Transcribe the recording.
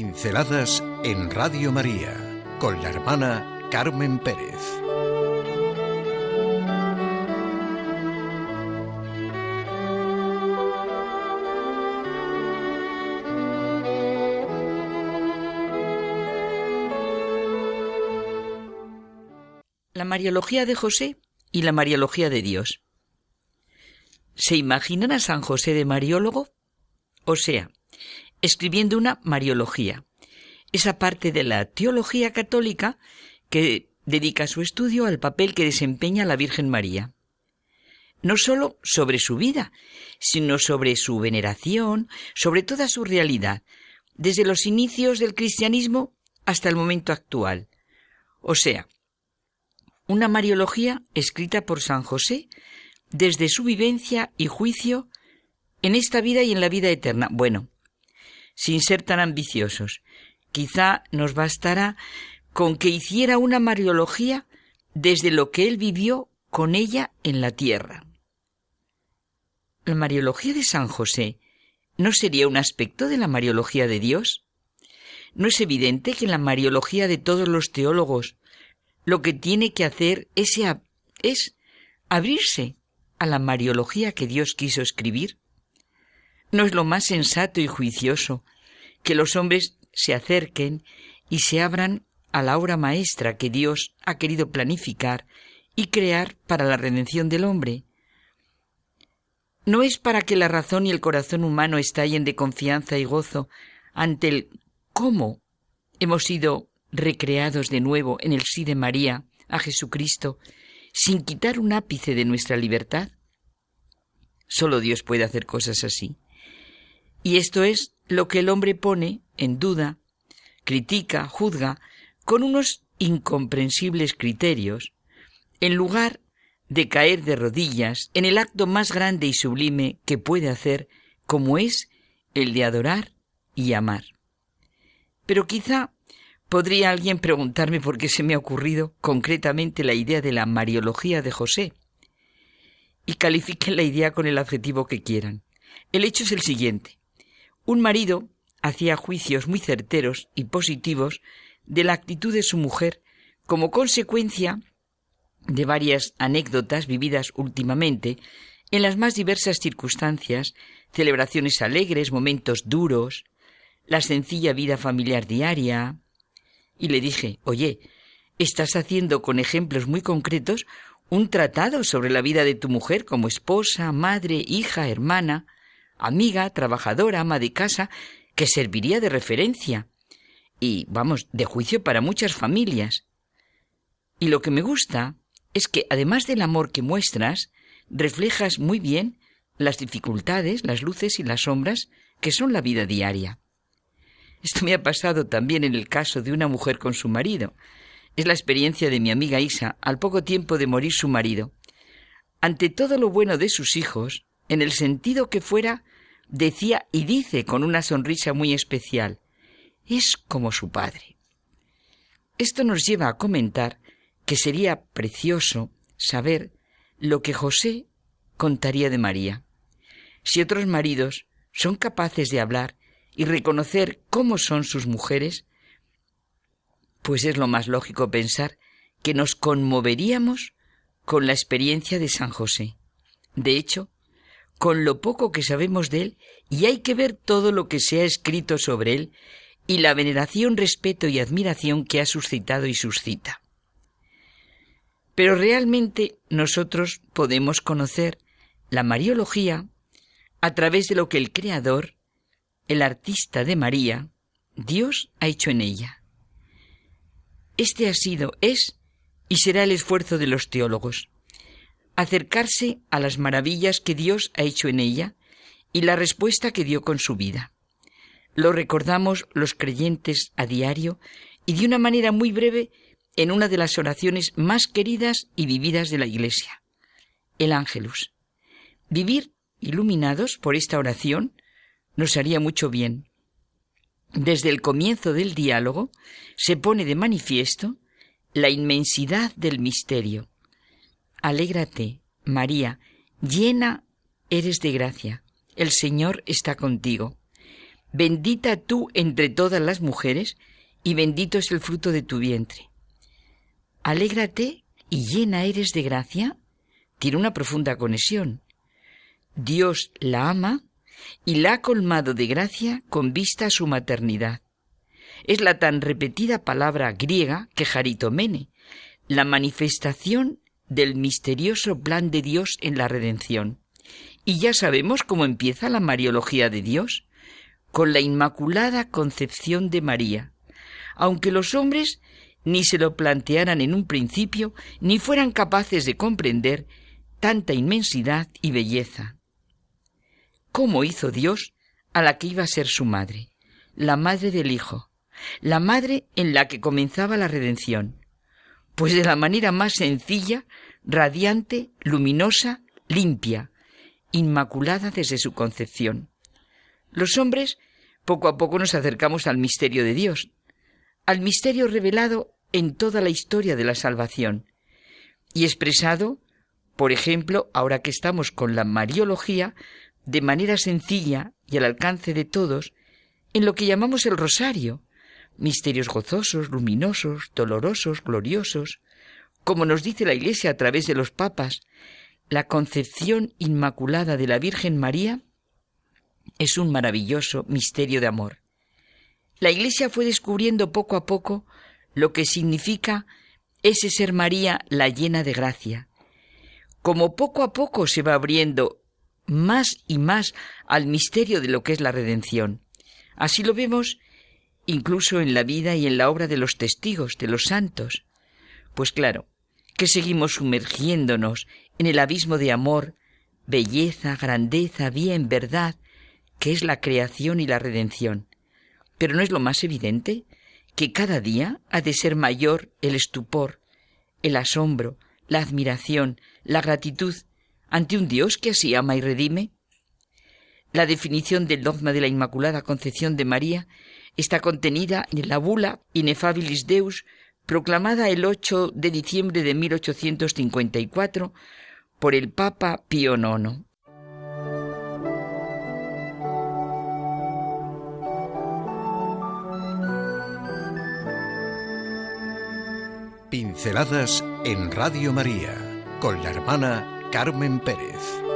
Pinceladas en Radio María con la hermana Carmen Pérez. La Mariología de José y la Mariología de Dios. ¿Se imaginan a San José de Mariólogo? O sea, escribiendo una Mariología, esa parte de la teología católica que dedica su estudio al papel que desempeña la Virgen María. No sólo sobre su vida, sino sobre su veneración, sobre toda su realidad, desde los inicios del cristianismo hasta el momento actual. O sea, una Mariología escrita por San José desde su vivencia y juicio en esta vida y en la vida eterna. Bueno, sin ser tan ambiciosos, quizá nos bastará con que hiciera una Mariología desde lo que él vivió con ella en la tierra. ¿La Mariología de San José no sería un aspecto de la Mariología de Dios? ¿No es evidente que en la Mariología de todos los teólogos lo que tiene que hacer es, es abrirse a la Mariología que Dios quiso escribir? ¿No es lo más sensato y juicioso que los hombres se acerquen y se abran a la obra maestra que Dios ha querido planificar y crear para la redención del hombre? No es para que la razón y el corazón humano estallen de confianza y gozo ante el cómo hemos sido recreados de nuevo en el sí de María a Jesucristo, sin quitar un ápice de nuestra libertad? Solo Dios puede hacer cosas así. Y esto es lo que el hombre pone en duda, critica, juzga, con unos incomprensibles criterios, en lugar de caer de rodillas en el acto más grande y sublime que puede hacer, como es el de adorar y amar. Pero quizá podría alguien preguntarme por qué se me ha ocurrido concretamente la idea de la Mariología de José. Y califiquen la idea con el adjetivo que quieran. El hecho es el siguiente. Un marido hacía juicios muy certeros y positivos de la actitud de su mujer como consecuencia de varias anécdotas vividas últimamente en las más diversas circunstancias, celebraciones alegres, momentos duros, la sencilla vida familiar diaria. Y le dije, oye, estás haciendo con ejemplos muy concretos un tratado sobre la vida de tu mujer como esposa, madre, hija, hermana, amiga, trabajadora, ama de casa, que serviría de referencia y, vamos, de juicio para muchas familias. Y lo que me gusta es que, además del amor que muestras, reflejas muy bien las dificultades, las luces y las sombras que son la vida diaria. Esto me ha pasado también en el caso de una mujer con su marido. Es la experiencia de mi amiga Isa al poco tiempo de morir su marido. Ante todo lo bueno de sus hijos, en el sentido que fuera, decía y dice con una sonrisa muy especial, es como su padre. Esto nos lleva a comentar que sería precioso saber lo que José contaría de María. Si otros maridos son capaces de hablar y reconocer cómo son sus mujeres, pues es lo más lógico pensar que nos conmoveríamos con la experiencia de San José. De hecho, con lo poco que sabemos de él y hay que ver todo lo que se ha escrito sobre él y la veneración, respeto y admiración que ha suscitado y suscita. Pero realmente nosotros podemos conocer la Mariología a través de lo que el Creador, el artista de María, Dios ha hecho en ella. Este ha sido, es y será el esfuerzo de los teólogos acercarse a las maravillas que Dios ha hecho en ella y la respuesta que dio con su vida. Lo recordamos los creyentes a diario y de una manera muy breve en una de las oraciones más queridas y vividas de la Iglesia, el Ángelus. Vivir iluminados por esta oración nos haría mucho bien. Desde el comienzo del diálogo se pone de manifiesto la inmensidad del misterio, Alégrate, María, llena eres de gracia, el Señor está contigo. bendita tú entre todas las mujeres, y bendito es el fruto de tu vientre. Alégrate y llena eres de gracia. Tiene una profunda conexión. Dios la ama y la ha colmado de gracia con vista a su maternidad. Es la tan repetida palabra griega que jaritomene, la manifestación del misterioso plan de Dios en la redención. Y ya sabemos cómo empieza la Mariología de Dios, con la Inmaculada Concepción de María, aunque los hombres ni se lo plantearan en un principio, ni fueran capaces de comprender tanta inmensidad y belleza. ¿Cómo hizo Dios a la que iba a ser su madre, la madre del Hijo, la madre en la que comenzaba la redención? Pues de la manera más sencilla, radiante, luminosa, limpia, inmaculada desde su concepción. Los hombres poco a poco nos acercamos al misterio de Dios, al misterio revelado en toda la historia de la salvación y expresado, por ejemplo, ahora que estamos con la Mariología, de manera sencilla y al alcance de todos, en lo que llamamos el rosario, misterios gozosos, luminosos, dolorosos, gloriosos, como nos dice la Iglesia a través de los papas, la concepción inmaculada de la Virgen María es un maravilloso misterio de amor. La Iglesia fue descubriendo poco a poco lo que significa ese ser María la llena de gracia. Como poco a poco se va abriendo más y más al misterio de lo que es la redención. Así lo vemos incluso en la vida y en la obra de los testigos, de los santos. Pues claro, que seguimos sumergiéndonos en el abismo de amor, belleza, grandeza, bien, verdad, que es la creación y la redención. Pero ¿no es lo más evidente? que cada día ha de ser mayor el estupor, el asombro, la admiración, la gratitud ante un Dios que así ama y redime? La definición del dogma de la Inmaculada Concepción de María está contenida en la bula Inefabilis Deus, proclamada el 8 de diciembre de 1854 por el Papa Pío IX. Pinceladas en Radio María con la hermana Carmen Pérez.